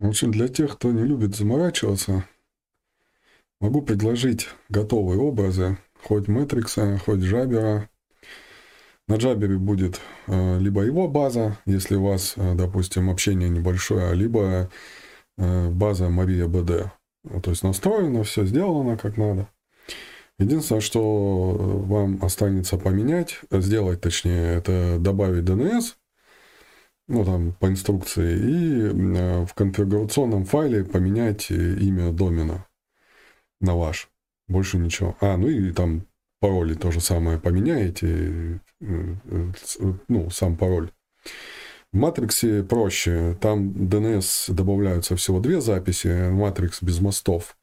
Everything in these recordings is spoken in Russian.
В общем, для тех, кто не любит заморачиваться, могу предложить готовые образы, хоть Мэтрикса, хоть Джабера. На Джабере будет э, либо его база, если у вас, э, допустим, общение небольшое, либо э, база Мария БД. То есть настроено, все сделано как надо. Единственное, что вам останется поменять, сделать точнее, это добавить DNS, ну там по инструкции, и в конфигурационном файле поменять имя домена на ваш. Больше ничего. А, ну и там пароли то же самое поменяете, ну, сам пароль. В Матриксе проще. Там DNS добавляются всего две записи, Матрикс без мостов.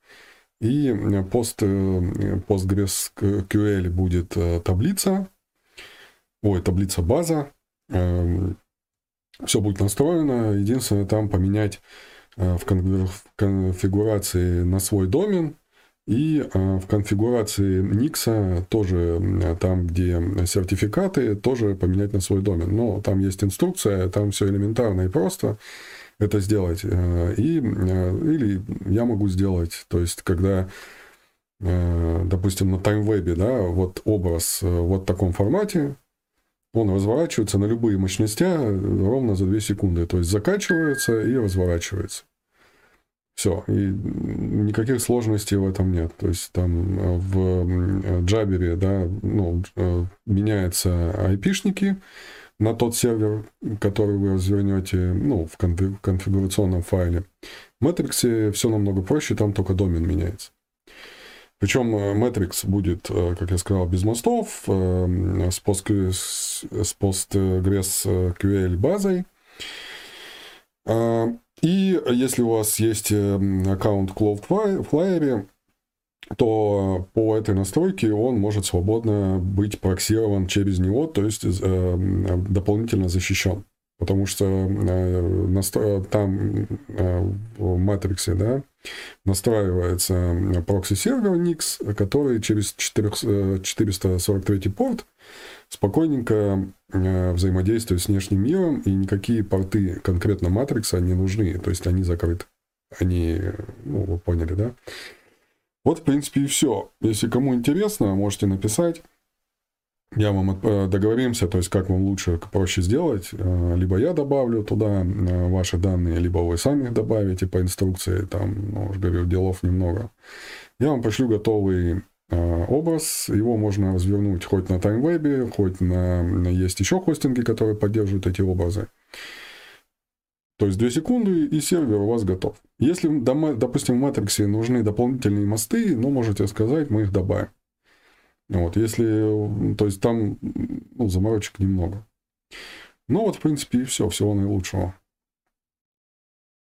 И пост, PostgreSQL будет э, таблица, ой, таблица база. Все будет настроено. Единственное, там поменять э, в конфигурации на свой домен и э, в конфигурации Nix тоже там, где сертификаты, тоже поменять на свой домен. Но там есть инструкция, там все элементарно и просто это сделать. Э, и, или я могу сделать, то есть, когда, допустим, на TimeWeb, да, вот образ вот в таком формате, он разворачивается на любые мощности ровно за 2 секунды. То есть закачивается и разворачивается. Все, и никаких сложностей в этом нет. То есть там э, в Джабере, да, ну, э, меняются IP-шники на тот сервер, который вы развернете, ну, в конфигурационном файле. В Matrix все намного проще, там только домен меняется. Причем э, Matrix будет, как я сказал, без мостов, с PostgreSQL базой. А, и если у вас есть аккаунт Cloudflare, то по этой настройке он может свободно быть проксирован через него, то есть э, дополнительно защищен. Потому что э, настро... там э, в Matrix е да, настраивается прокси-сервер Nginx, который через 443 порт спокойненько э, взаимодействуют с внешним миром, и никакие порты конкретно Matrix а не нужны, то есть они закрыты. Они, ну, вы поняли, да? Вот, в принципе, и все. Если кому интересно, можете написать. Я вам э, договоримся, то есть как вам лучше, проще сделать. Э, либо я добавлю туда ваши данные, либо вы сами их добавите по инструкции. Там, ну, уже говорю, делов немного. Я вам пошлю готовый Э, образ. Его можно развернуть хоть на TimeWeb, хоть на... Есть еще хостинги, которые поддерживают эти образы. То есть 2 секунды, и сервер у вас готов. Если, допустим, в Matrix нужны дополнительные мосты, ну, можете сказать, мы их добавим. Вот, если, то есть там ну, заморочек немного. Ну вот, в принципе, и все. Всего наилучшего.